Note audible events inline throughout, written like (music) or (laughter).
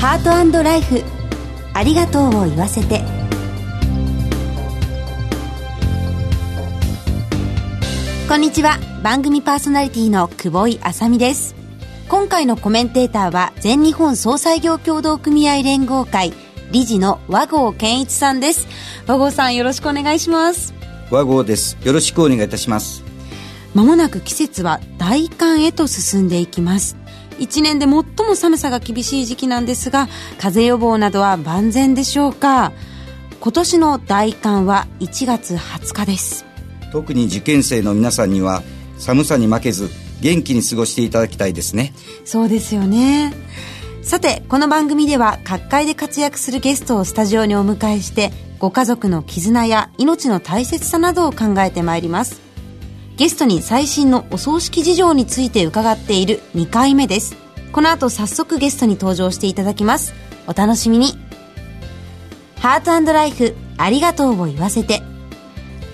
ハートライフ。ありがとうを言わせて。こんにちは。番組パーソナリティの久保井あさみです。今回のコメンテーターは全日本総裁業協同組合連合会理事の和合健一さんです。和合さんよろしくお願いします。和合です。よろしくお願いいたします。まもなく季節は大寒へと進んでいきます一年で最も寒さが厳しい時期なんですが風邪予防などは万全でしょうか？今年の大寒は1月20日です。特に受験生の皆さんには寒さに負けず元気に過ごしていただきたいですね。そうですよね。さてこの番組では各界で活躍するゲストをスタジオにお迎えしてご家族の絆や命の大切さなどを考えてまいります。ゲストに最新のお葬式事情について伺っている2回目ですこの後早速ゲストに登場していただきます。お楽しみに。ハートライフありがとうを言わせて。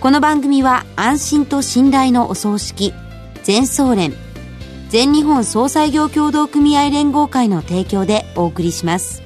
この番組は安心と信頼のお葬式全総連全日本総裁業協同組合連合会の提供でお送りします。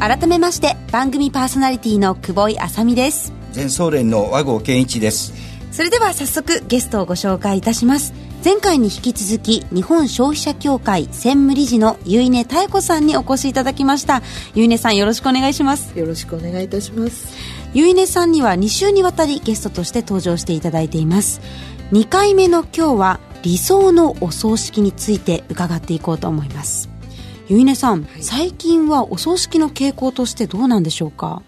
改めまして番組パーソナリティの久保井あさみです。全総連の和合健一です。それでは早速ゲストをご紹介いたします。前回に引き続き日本消費者協会専務理事の結根妙子さんにお越しいただきました。結根さんよろしくお願いします。よろしくお願いいたします。結根さんには2週にわたりゲストとして登場していただいています。2回目の今日は理想のお葬式について伺っていこうと思います。結根さん、はい、最近はお葬式の傾向としてどうなんでしょうか？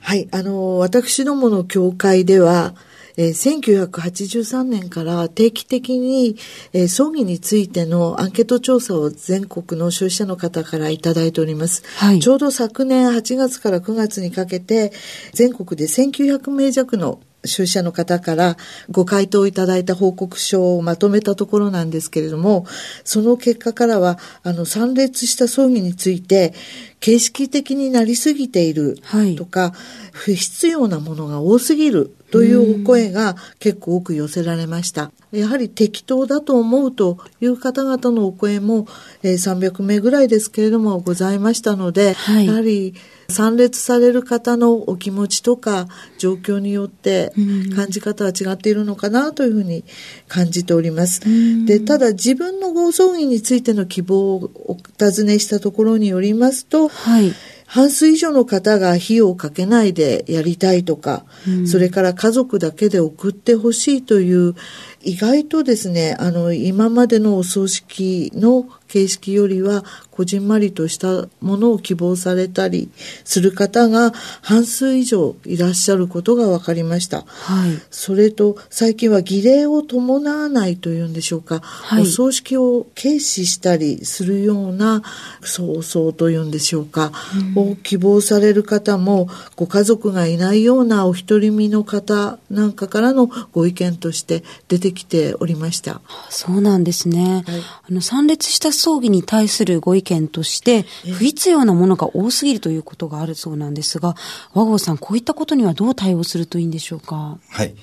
はい、あの、私どもの協会では、えー、1983年から定期的に、えー、葬儀についてのアンケート調査を全国の消費者の方からいただいております。はい、ちょうど昨年8月から9月にかけて、全国で1900名弱の消費者の方からご回答いただいた報告書をまとめたところなんですけれども、その結果からは、あの、参列した葬儀について、形式的になりすぎているとか、はい、不必要なものが多すぎるというお声が結構多く寄せられました。やはり適当だと思うという方々のお声も、えー、300名ぐらいですけれどもございましたので、はい、やはり参列される方のお気持ちとか状況によって感じ方は違っているのかなというふうに感じております。で、ただ自分のご葬儀についての希望をお尋ねしたところによりますと、はい半数以上の方が費用をかけないでやりたいとか、うん、それから家族だけで送ってほしいという意外とですね、あの、今までのお葬式の形式よりは、こじんまりとしたものを希望されたりする方が半数以上いらっしゃることが分かりました。はい。それと、最近は儀礼を伴わないというんでしょうか。はい、お葬式を軽視したりするような葬送というんでしょうか。うん、を希望される方も、ご家族がいないようなお独り身の方なんかからのご意見として出てきておりました。そうなんですね。はい、あの、参列した葬儀に対するご意見として、不必要なものが多すぎるということがあるそうなんですが、和合さん、こういったことにはどう対応するといいんでしょうか？はい。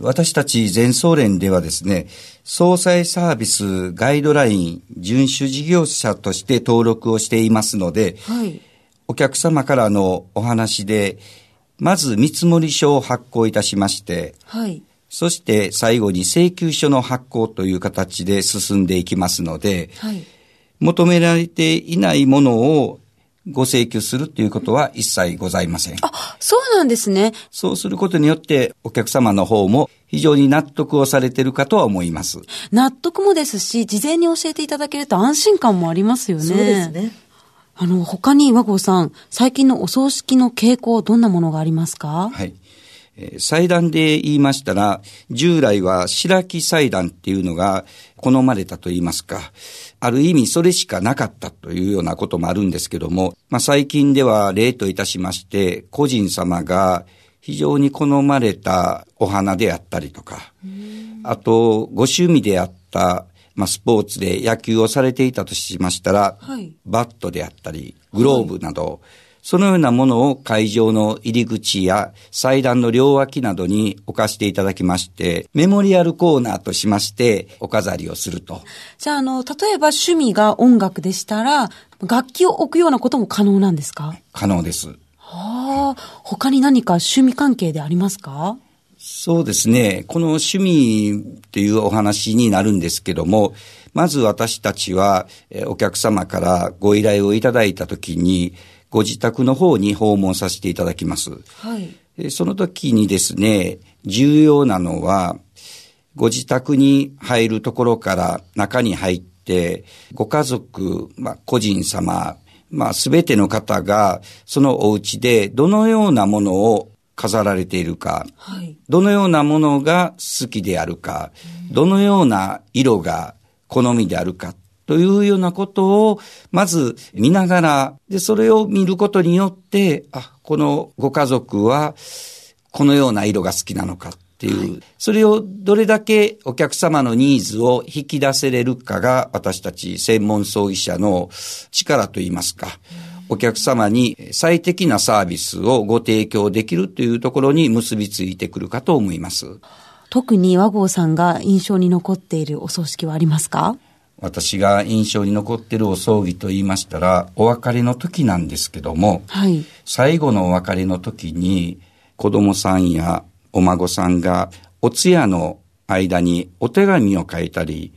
私たち全総連ではですね、総裁サービスガイドライン遵守事業者として登録をしていますので、はい、お客様からのお話で、まず見積書を発行いたしまして、はい、そして最後に請求書の発行という形で進んでいきますので、はい、求められていないものをご請求するということは一切ございません。あ、そうなんですね。そうすることによってお客様の方も非常に納得をされているかとは思います。納得もですし、事前に教えていただけると安心感もありますよね。そうですね。あの、他に和合さん、最近のお葬式の傾向、どんなものがありますか？はい。祭壇で言いましたら、従来は白木祭壇っていうのが好まれたと言いますか、ある意味それしかなかったというようなこともあるんですけども、まあ、最近では例といたしまして、個人様が非常に好まれたお花であったりとか、あと、ご趣味であった、まあ、スポーツで野球をされていたとしましたら、はい、バットであったり、グローブなど、はいそのようなものを会場の入り口や祭壇の両脇などに置かせていただきまして、メモリアルコーナーとしましてお飾りをすると。じゃあ、あの、例えば趣味が音楽でしたら、楽器を置くようなことも可能なんですか？可能です。はあ、他に何か趣味関係でありますか？そうですね。この趣味っていうお話になるんですけども、まず私たちはお客様からご依頼をいただいたときに、ご自宅の方に訪問させていただきます。はい。その時にですね、重要なのは、ご自宅に入るところから中に入って、ご家族、まあ、個人様、まあ、すべての方が、そのお家でどのようなものを飾られているか、はい、どのようなものが好きであるか、どのような色が好みであるかというようなことを、まず見ながら、で、それを見ることによって、あ、このご家族は、このような色が好きなのかっていう、はい、それをどれだけお客様のニーズを引き出せれるかが、私たち専門葬儀者の力といいますか、お客様に最適なサービスをご提供できるというところに結びついてくるかと思います。特に和合さんが印象に残っているお葬式はありますか？私が印象に残っているお葬儀と言いましたら、お別れの時なんですけども、はい、最後のお別れの時に、子供さんやお孫さんがお通夜の間にお手紙を書いたり、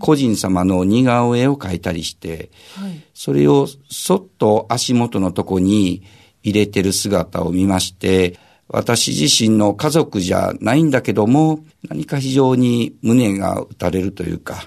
個人様の似顔絵を描いたりして、はい、それをそっと足元のとこに入れてる姿を見まして、私自身の家族じゃないんだけども、何か非常に胸が打たれるというか、はい、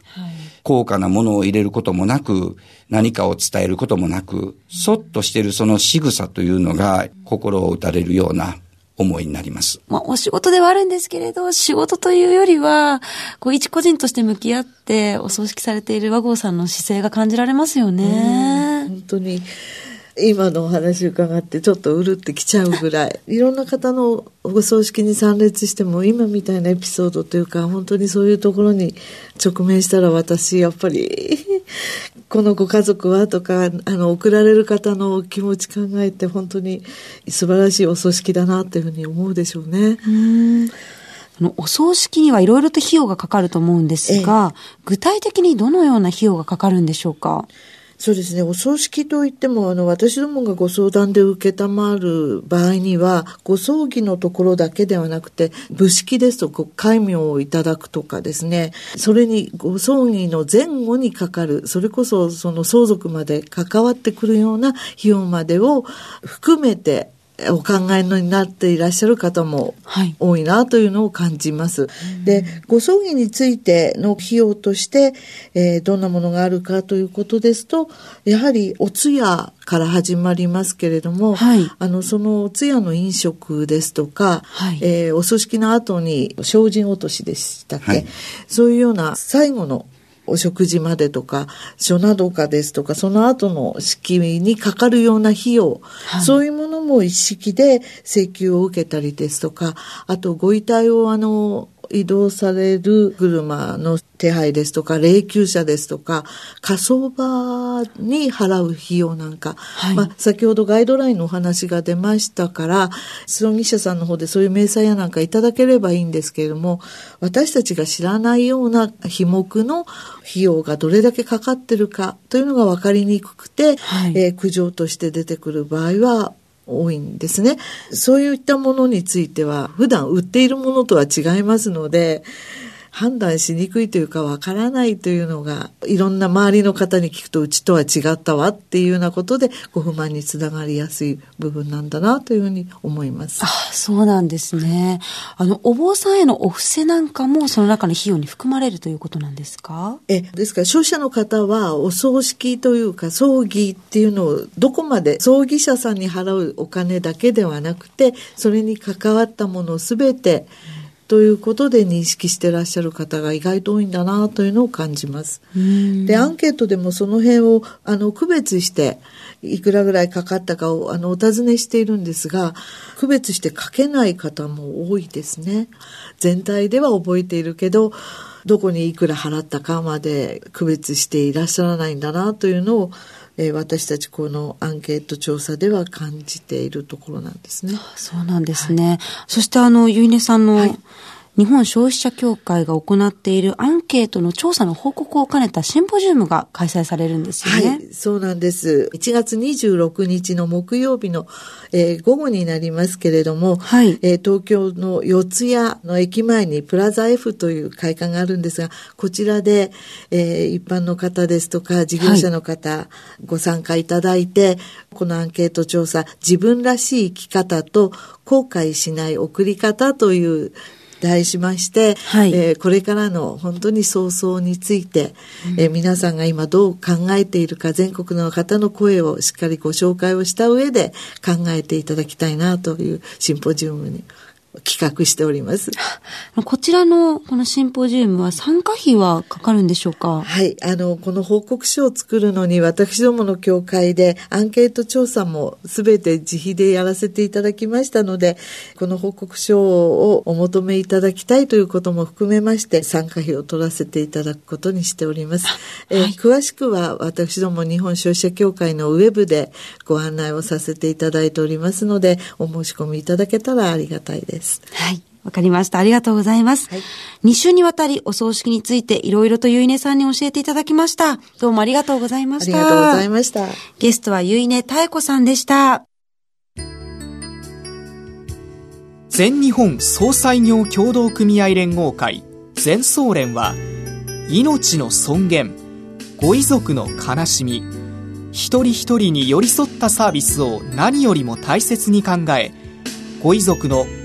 高価なものを入れることもなく、何かを伝えることもなく、そっとしてるその仕草というのが心を打たれるような思いになります。まあ、お仕事ではあるんですけれど、仕事というよりは、こう、一個人として向き合って、お葬式されている和合さんの姿勢が感じられますよね。本当に。今のお話伺ってちょっとうるってきちゃうぐらい。(laughs) いろんな方のお葬式に参列しても今みたいなエピソードというか本当にそういうところに直面したら私やっぱり (laughs) このご家族はとかあの送られる方の気持ち考えて本当に素晴らしいお葬式だなっていうふうに思うでしょうね。うん。お葬式にはいろいろと費用がかかると思うんですが、具体的にどのような費用がかかるんでしょうか？そうですね。お葬式といっても、あの、私どもがご相談で受けたまる場合には、ご葬儀のところだけではなくて、仏式ですとか、戒名をいただくとかですね、それにご葬儀の前後にかかる、それこそその相続まで関わってくるような費用までを含めて、お考えになっていらっしゃる方も多いなというのを感じます。はい、で、ご葬儀についての費用として、えー、どんなものがあるかということですと、やはりお通夜から始まりますけれども、はい、あの、そのお通夜の飲食ですとか、はい、えー、お葬式の後に精進落としでしたっけ、そういうような最後のお食事までとか、書などかですとか、その後の式にかかるような費用、はい、そういうものも一式で請求を受けたりですとか、あとご遺体をあの、移動される車の手配ですとか、霊柩車ですとか、火葬場に払う費用なんか、はい、まあ、先ほどガイドラインのお話が出ましたから、葬儀社さんの方でそういう明細やなんかいただければいいんですけれども、私たちが知らないような費目の費用がどれだけかかってるかというのが分かりにくくて、はい、えー、苦情として出てくる場合は、多いんですね。そういったものについては普段売っているものとは違いますので、判断しにくいというかわからないというのが、いろんな周りの方に聞くとうちとは違ったわっていうようなことでご不満につながりやすい部分なんだなというふうに思います。あ、そうなんですね。あの、お坊さんへのお布施なんかもその中の費用に含まれるということなんですか？え、ですから消費者の方はお葬式というか葬儀っていうのをどこまで葬儀者さんに払うお金だけではなくて、それに関わったものをすべて、うんということで認識してらっしゃる方が意外と多いんだなというのを感じます。で、アンケートでもその辺をあの区別していくらぐらいかかったかをあのお尋ねしているんですが、区別して書けない方も多いですね。全体では覚えているけど、どこにいくら払ったかまで区別していらっしゃらないんだなというのをえー、私たちこのアンケート調査では感じているところなんですね。そうなんですね。はい、そしてあの、ゆいねさんの、はい日本消費者協会が行っているアンケートの調査の報告を兼ねたシンポジウムが開催されるんですよね。はい、そうなんです。1月26日の木曜日の、えー、午後になりますけれども、はい、えー、東京の四谷の駅前にプラザ F という会館があるんですが、こちらで、えー、一般の方ですとか事業者の方、ご参加いただいて、このアンケート調査、自分らしい生き方と後悔しない送り方という題しまして、はい、えー、これからの本当に早々について、うん、えー、皆さんが今どう考えているか全国の方の声をしっかりご紹介をした上で考えていただきたいなというシンポジウムに企画しております。(laughs) こちらのこのシンポジウムは参加費はかかるんでしょうか？はい。あの、この報告書を作るのに私どもの協会でアンケート調査もすべて自費でやらせていただきましたので、この報告書をお求めいただきたいということも含めまして参加費を取らせていただくことにしております。(laughs) はい、えー、詳しくは私ども日本消費者協会のウェブでご案内をさせていただいておりますので、お申し込みいただけたらありがたいです。。はい。わかりました。ありがとうございます。はい、2週にわたりお葬式についていろいろとゆいねさんに教えていただきました。どうもありがとうございました。ありがとうございました。ゲストはゆいねたえこさんでした。全日本総裁業協同組合連合会全総連は命の尊厳ご遺族の悲しみ一人一人に寄り添ったサービスを何よりも大切に考えご遺族の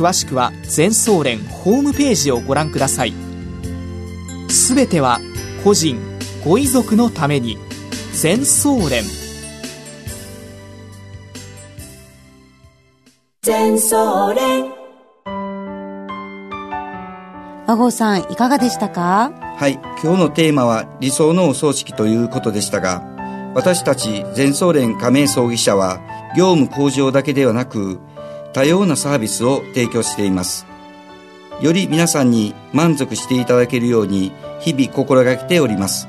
詳しくは全総連ホームページをご覧ください。すべては個人ご遺族のために全総連。全総連。和合さんいかがでしたか？はい今日のテーマは理想のお葬式ということでしたが私たち全総連加盟葬儀社は業務向上だけではなく多様なサービスを提供しています。より皆さんに満足していただけるように日々心がけております。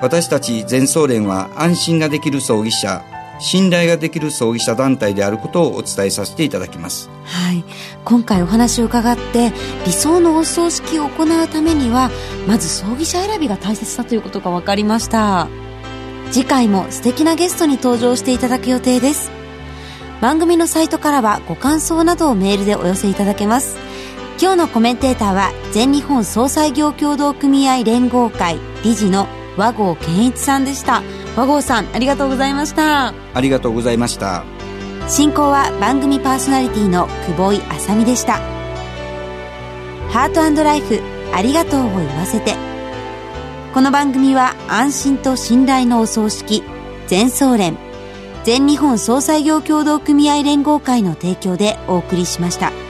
私たち全総連は安心ができる葬儀社、信頼ができる葬儀社団体であることをお伝えさせていただきます。はい。今回お話を伺って理想のお葬式を行うためにはまず葬儀社選びが大切だということが分かりました。次回も素敵なゲストに登場していただく予定です。番組のサイトからはご感想などをメールでお寄せいただけます。今日のコメンテーターは全日本総裁業協同組合連合会理事の和合健一さんでした。和合さんありがとうございました。ありがとうございました。進行は番組パーソナリティの久保井あさみでした。ハートライフありがとうを言わせて。この番組は安心と信頼のお葬式全総連全日本総裁業協同組合連合会の提供でお送りしました。